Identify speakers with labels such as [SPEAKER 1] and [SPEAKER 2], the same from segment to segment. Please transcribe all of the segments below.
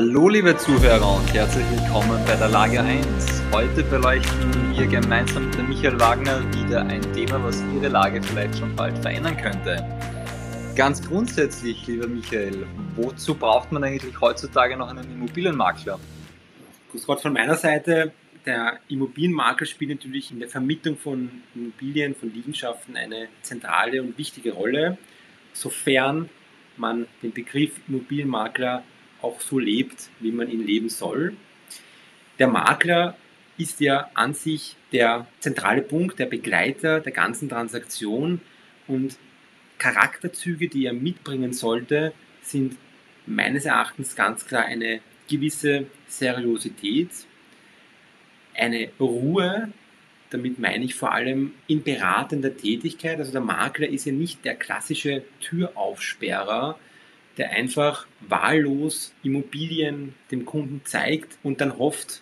[SPEAKER 1] Hallo liebe Zuhörer und herzlich willkommen bei der Lage 1. Heute beleuchten wir gemeinsam mit Michael Wagner wieder ein Thema, was Ihre Lage vielleicht schon bald verändern könnte. Ganz grundsätzlich, lieber Michael, wozu braucht man eigentlich heutzutage noch einen Immobilienmakler?
[SPEAKER 2] Grüß Gott von meiner Seite. Der Immobilienmakler spielt natürlich in der Vermittlung von Immobilien, von Liegenschaften eine zentrale und wichtige Rolle, sofern man den Begriff Immobilienmakler auch so lebt, wie man ihn leben soll. Der Makler ist ja an sich der zentrale Punkt, der Begleiter der ganzen Transaktion und Charakterzüge, die er mitbringen sollte, sind meines Erachtens ganz klar eine gewisse Seriosität, eine Ruhe, damit meine ich vor allem in beratender Tätigkeit. Also der Makler ist ja nicht der klassische Türaufsperrer, der einfach wahllos Immobilien dem Kunden zeigt und dann hofft,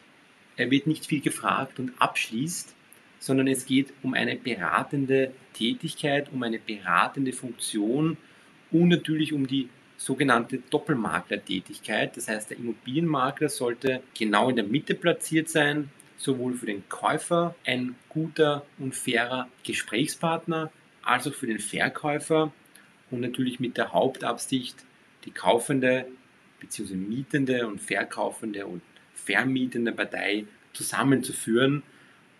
[SPEAKER 2] er wird nicht viel gefragt und abschließt, sondern es geht um eine beratende Tätigkeit, um eine beratende Funktion und natürlich um die sogenannte Doppelmaklertätigkeit. Das heißt, der Immobilienmakler sollte genau in der Mitte platziert sein, sowohl für den Käufer ein guter und fairer Gesprächspartner, als auch für den Verkäufer und natürlich mit der Hauptabsicht, die kaufende bzw. mietende und verkaufende und vermietende Partei zusammenzuführen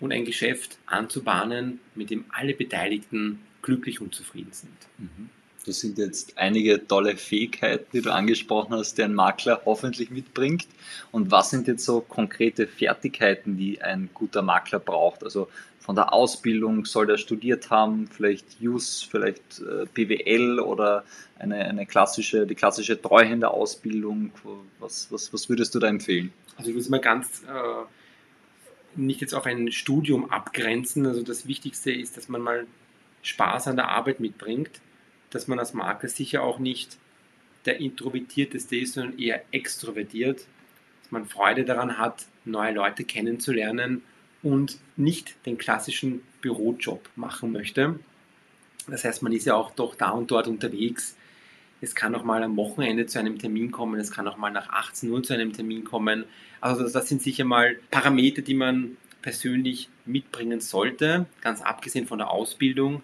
[SPEAKER 2] und ein Geschäft anzubahnen, mit dem alle Beteiligten glücklich und zufrieden sind.
[SPEAKER 1] Mhm. Das sind jetzt einige tolle Fähigkeiten, die du angesprochen hast, die ein Makler hoffentlich mitbringt. Und was sind jetzt so konkrete Fertigkeiten, die ein guter Makler braucht? Also von der Ausbildung soll der studiert haben, vielleicht JUS, vielleicht äh, BWL oder eine, eine klassische, die klassische Treuhänderausbildung. Was, was, was würdest du da empfehlen?
[SPEAKER 2] Also ich würde es mal ganz äh, nicht jetzt auf ein Studium abgrenzen. Also das Wichtigste ist, dass man mal Spaß an der Arbeit mitbringt dass man als Makler sicher auch nicht der Introvertierteste ist, sondern eher extrovertiert, dass man Freude daran hat, neue Leute kennenzulernen und nicht den klassischen Bürojob machen möchte. Das heißt, man ist ja auch doch da und dort unterwegs. Es kann auch mal am Wochenende zu einem Termin kommen, es kann auch mal nach 18 Uhr zu einem Termin kommen. Also das sind sicher mal Parameter, die man persönlich mitbringen sollte, ganz abgesehen von der Ausbildung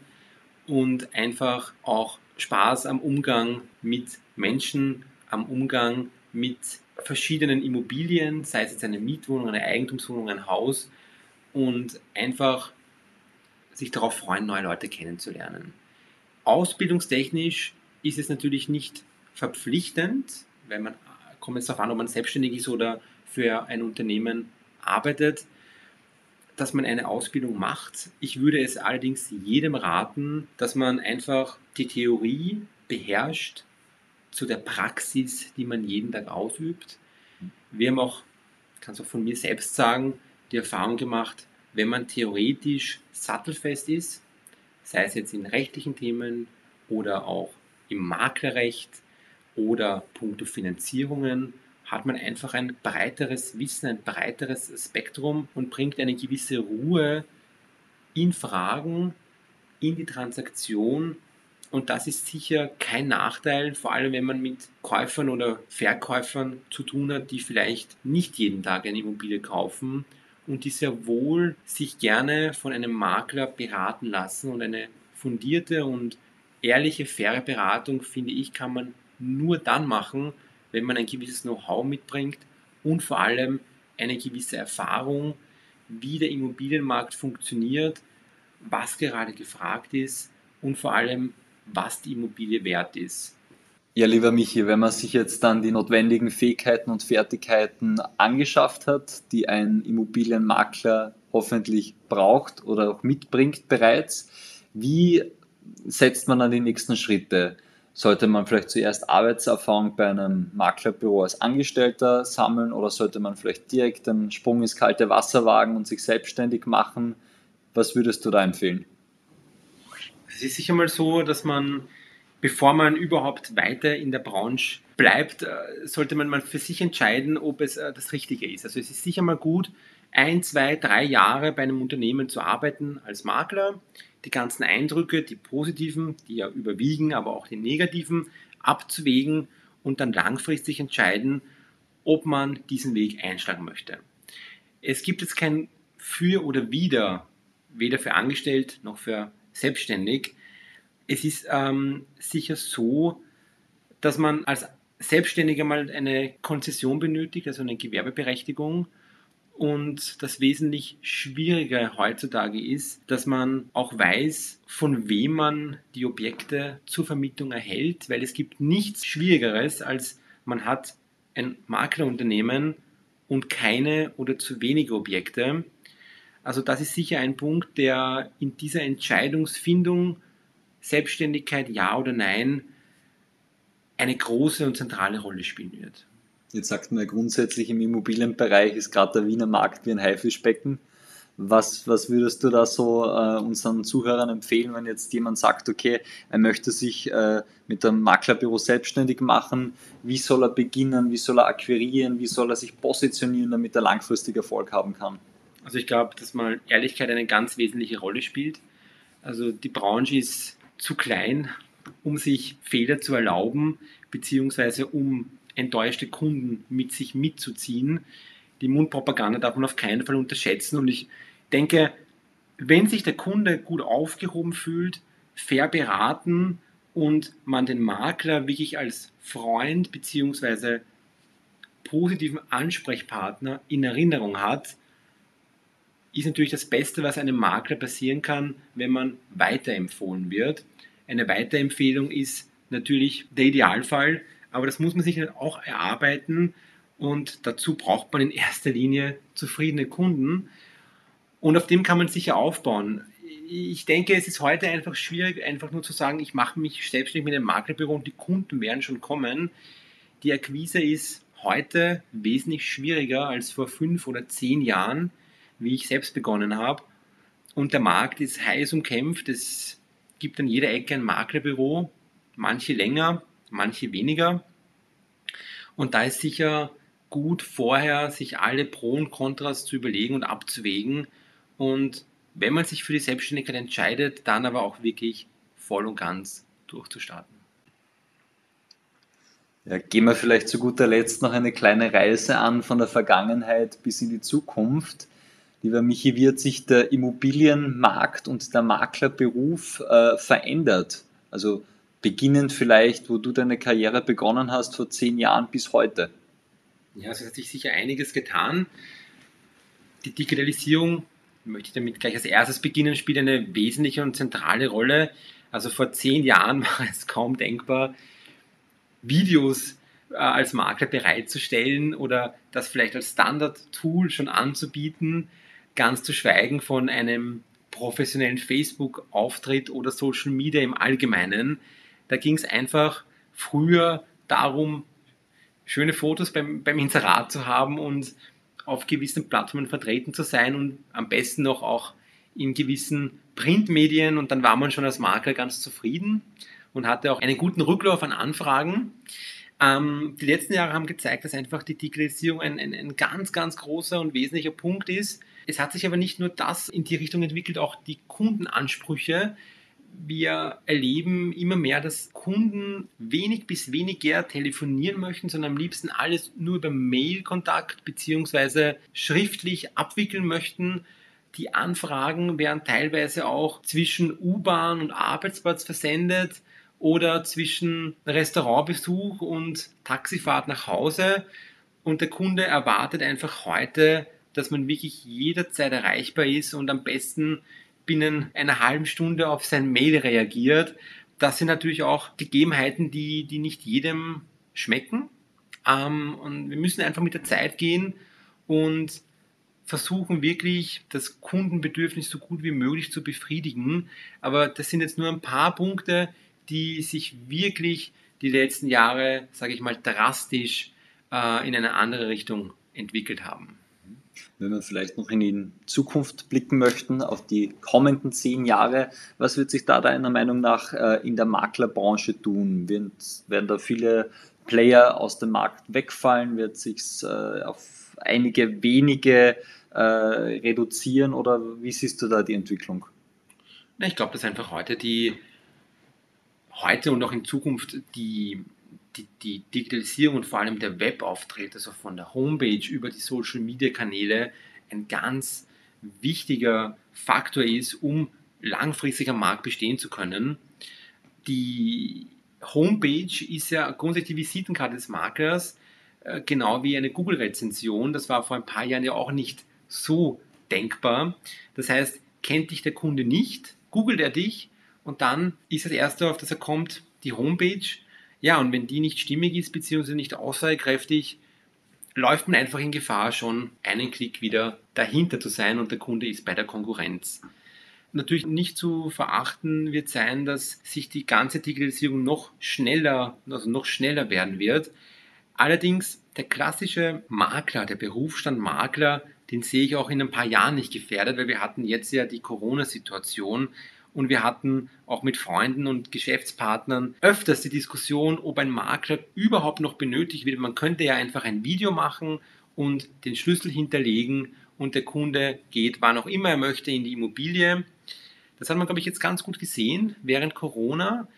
[SPEAKER 2] und einfach auch Spaß am Umgang mit Menschen, am Umgang mit verschiedenen Immobilien, sei es jetzt eine Mietwohnung, eine Eigentumswohnung, ein Haus und einfach sich darauf freuen, neue Leute kennenzulernen. Ausbildungstechnisch ist es natürlich nicht verpflichtend, weil man kommt es darauf an, ob man selbstständig ist oder für ein Unternehmen arbeitet dass man eine Ausbildung macht. Ich würde es allerdings jedem raten, dass man einfach die Theorie beherrscht zu der Praxis, die man jeden Tag ausübt. Wir haben auch, kann es auch von mir selbst sagen, die Erfahrung gemacht, wenn man theoretisch sattelfest ist, sei es jetzt in rechtlichen Themen oder auch im Maklerrecht oder puncto Finanzierungen, hat man einfach ein breiteres Wissen, ein breiteres Spektrum und bringt eine gewisse Ruhe in Fragen, in die Transaktion. Und das ist sicher kein Nachteil, vor allem wenn man mit Käufern oder Verkäufern zu tun hat, die vielleicht nicht jeden Tag eine Immobilie kaufen und die sehr wohl sich gerne von einem Makler beraten lassen. Und eine fundierte und ehrliche, faire Beratung, finde ich, kann man nur dann machen, wenn man ein gewisses Know-how mitbringt und vor allem eine gewisse Erfahrung, wie der Immobilienmarkt funktioniert, was gerade gefragt ist und vor allem, was die Immobilie wert ist.
[SPEAKER 1] Ja, lieber Michi, wenn man sich jetzt dann die notwendigen Fähigkeiten und Fertigkeiten angeschafft hat, die ein Immobilienmakler hoffentlich braucht oder auch mitbringt bereits, wie setzt man dann die nächsten Schritte? Sollte man vielleicht zuerst Arbeitserfahrung bei einem Maklerbüro als Angestellter sammeln oder sollte man vielleicht direkt einen Sprung ins kalte Wasser wagen und sich selbstständig machen? Was würdest du da empfehlen?
[SPEAKER 2] Es ist sicher mal so, dass man, bevor man überhaupt weiter in der Branche bleibt, äh, sollte man mal für sich entscheiden, ob es äh, das Richtige ist. Also es ist sicher mal gut, ein, zwei, drei Jahre bei einem Unternehmen zu arbeiten als Makler, die ganzen Eindrücke, die positiven, die ja überwiegen, aber auch die negativen abzuwägen und dann langfristig entscheiden, ob man diesen Weg einschlagen möchte. Es gibt jetzt kein Für oder Wider, weder für angestellt noch für selbstständig. Es ist ähm, sicher so, dass man als Selbstständiger mal eine Konzession benötigt, also eine Gewerbeberechtigung. Und das wesentlich Schwierige heutzutage ist, dass man auch weiß, von wem man die Objekte zur Vermietung erhält, weil es gibt nichts Schwierigeres, als man hat ein Maklerunternehmen und keine oder zu wenige Objekte. Also das ist sicher ein Punkt, der in dieser Entscheidungsfindung Selbstständigkeit ja oder nein eine große und zentrale Rolle spielen wird.
[SPEAKER 1] Jetzt sagt man ja grundsätzlich im Immobilienbereich ist gerade der Wiener Markt wie ein Haifischbecken. Was, was würdest du da so äh, unseren Zuhörern empfehlen, wenn jetzt jemand sagt, okay, er möchte sich äh, mit einem Maklerbüro selbstständig machen? Wie soll er beginnen? Wie soll er akquirieren? Wie soll er sich positionieren, damit er langfristig Erfolg haben kann?
[SPEAKER 2] Also ich glaube, dass mal Ehrlichkeit eine ganz wesentliche Rolle spielt. Also die Branche ist zu klein, um sich Fehler zu erlauben, beziehungsweise um enttäuschte Kunden mit sich mitzuziehen. Die Mundpropaganda darf man auf keinen Fall unterschätzen und ich denke, wenn sich der Kunde gut aufgehoben fühlt, fair beraten und man den Makler wirklich als Freund bzw. positiven Ansprechpartner in Erinnerung hat, ist natürlich das Beste, was einem Makler passieren kann, wenn man weiterempfohlen wird. Eine Weiterempfehlung ist natürlich der Idealfall, aber das muss man sich auch erarbeiten und dazu braucht man in erster Linie zufriedene Kunden und auf dem kann man sicher aufbauen. Ich denke, es ist heute einfach schwierig, einfach nur zu sagen, ich mache mich selbstständig mit einem Maklerbüro und die Kunden werden schon kommen. Die Akquise ist heute wesentlich schwieriger als vor fünf oder zehn Jahren, wie ich selbst begonnen habe. Und der Markt ist heiß umkämpft. Es gibt an jeder Ecke ein Maklerbüro, manche länger, manche weniger. Und da ist sicher gut vorher, sich alle Pro und Kontras zu überlegen und abzuwägen. Und wenn man sich für die Selbstständigkeit entscheidet, dann aber auch wirklich voll und ganz durchzustarten.
[SPEAKER 1] Ja, gehen wir vielleicht zu guter Letzt noch eine kleine Reise an von der Vergangenheit bis in die Zukunft. Lieber Michi, wie hat sich der Immobilienmarkt und der Maklerberuf äh, verändert? Also beginnend vielleicht, wo du deine Karriere begonnen hast, vor zehn Jahren bis heute?
[SPEAKER 2] Ja, also es hat sich sicher einiges getan. Die Digitalisierung, möchte ich damit gleich als erstes beginnen, spielt eine wesentliche und zentrale Rolle. Also vor zehn Jahren war es kaum denkbar, Videos äh, als Makler bereitzustellen oder das vielleicht als Standard-Tool schon anzubieten, ganz zu schweigen von einem professionellen Facebook-Auftritt oder Social Media im Allgemeinen. Da ging es einfach früher darum, schöne Fotos beim, beim Inserat zu haben und auf gewissen Plattformen vertreten zu sein und am besten noch auch in gewissen Printmedien und dann war man schon als Makler ganz zufrieden und hatte auch einen guten Rücklauf an Anfragen. Ähm, die letzten Jahre haben gezeigt, dass einfach die Digitalisierung ein, ein, ein ganz, ganz großer und wesentlicher Punkt ist. Es hat sich aber nicht nur das in die Richtung entwickelt, auch die Kundenansprüche, wir erleben immer mehr, dass Kunden wenig bis weniger telefonieren möchten, sondern am liebsten alles nur über Mail-Kontakt bzw. schriftlich abwickeln möchten. Die Anfragen werden teilweise auch zwischen U-Bahn und Arbeitsplatz versendet oder zwischen Restaurantbesuch und Taxifahrt nach Hause. Und der Kunde erwartet einfach heute, dass man wirklich jederzeit erreichbar ist und am besten binnen einer halben Stunde auf sein Mail reagiert. Das sind natürlich auch Gegebenheiten, die, die nicht jedem schmecken. Ähm, und wir müssen einfach mit der Zeit gehen und versuchen wirklich das Kundenbedürfnis so gut wie möglich zu befriedigen. Aber das sind jetzt nur ein paar Punkte, die sich wirklich die letzten Jahre, sage ich mal, drastisch äh, in eine andere Richtung entwickelt haben
[SPEAKER 1] wenn wir vielleicht noch in die Zukunft blicken möchten, auf die kommenden zehn Jahre, was wird sich da deiner Meinung nach äh, in der Maklerbranche tun? Werden, da viele Player aus dem Markt wegfallen? Wird sich äh, auf einige wenige äh, reduzieren oder wie siehst du da die Entwicklung?
[SPEAKER 2] Ich glaube, dass einfach heute die heute und auch in Zukunft die die, die Digitalisierung und vor allem der Webauftritt, also von der Homepage über die Social-Media-Kanäle, ein ganz wichtiger Faktor ist, um langfristig am Markt bestehen zu können. Die Homepage ist ja grundsätzlich die Visitenkarte des Maklers, äh, genau wie eine Google-Rezension. Das war vor ein paar Jahren ja auch nicht so denkbar. Das heißt, kennt dich der Kunde nicht, googelt er dich und dann ist das Erste, auf das er kommt, die Homepage. Ja, und wenn die nicht stimmig ist, beziehungsweise nicht aussagekräftig, läuft man einfach in Gefahr, schon einen Klick wieder dahinter zu sein und der Kunde ist bei der Konkurrenz. Natürlich nicht zu verachten wird sein, dass sich die ganze Digitalisierung noch schneller, also noch schneller werden wird. Allerdings der klassische Makler, der Berufsstand Makler, den sehe ich auch in ein paar Jahren nicht gefährdet, weil wir hatten jetzt ja die Corona-Situation und wir hatten auch mit Freunden und Geschäftspartnern öfters die Diskussion, ob ein Makler überhaupt noch benötigt wird. Man könnte ja einfach ein Video machen und den Schlüssel hinterlegen und der Kunde geht, wann auch immer er möchte, in die Immobilie. Das hat man, glaube ich, jetzt ganz gut gesehen während Corona.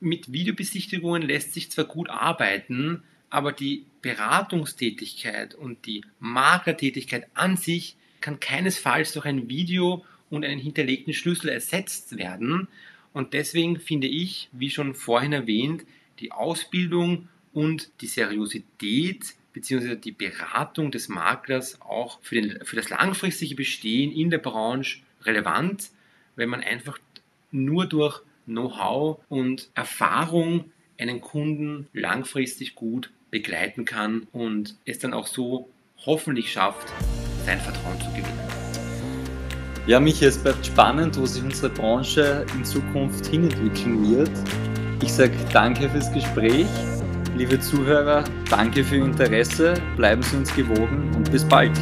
[SPEAKER 2] Mit Videobesichtigungen lässt sich zwar gut arbeiten, aber die Beratungstätigkeit und die Maklertätigkeit an sich kann keinesfalls durch ein Video und einen hinterlegten Schlüssel ersetzt werden. Und deswegen finde ich, wie schon vorhin erwähnt, die Ausbildung und die Seriosität bzw. die Beratung des Maklers auch für, den, für das langfristige Bestehen in der Branche relevant, wenn man einfach nur durch Know-how und Erfahrung einen Kunden langfristig gut begleiten kann und es dann auch so hoffentlich schafft, sein Vertrauen zu gewinnen.
[SPEAKER 1] Ja, Michael, es bleibt spannend, wo sich unsere Branche in Zukunft hinentwickeln wird. Ich sage danke fürs Gespräch. Liebe Zuhörer, danke für Ihr Interesse. Bleiben Sie uns gewogen und bis bald.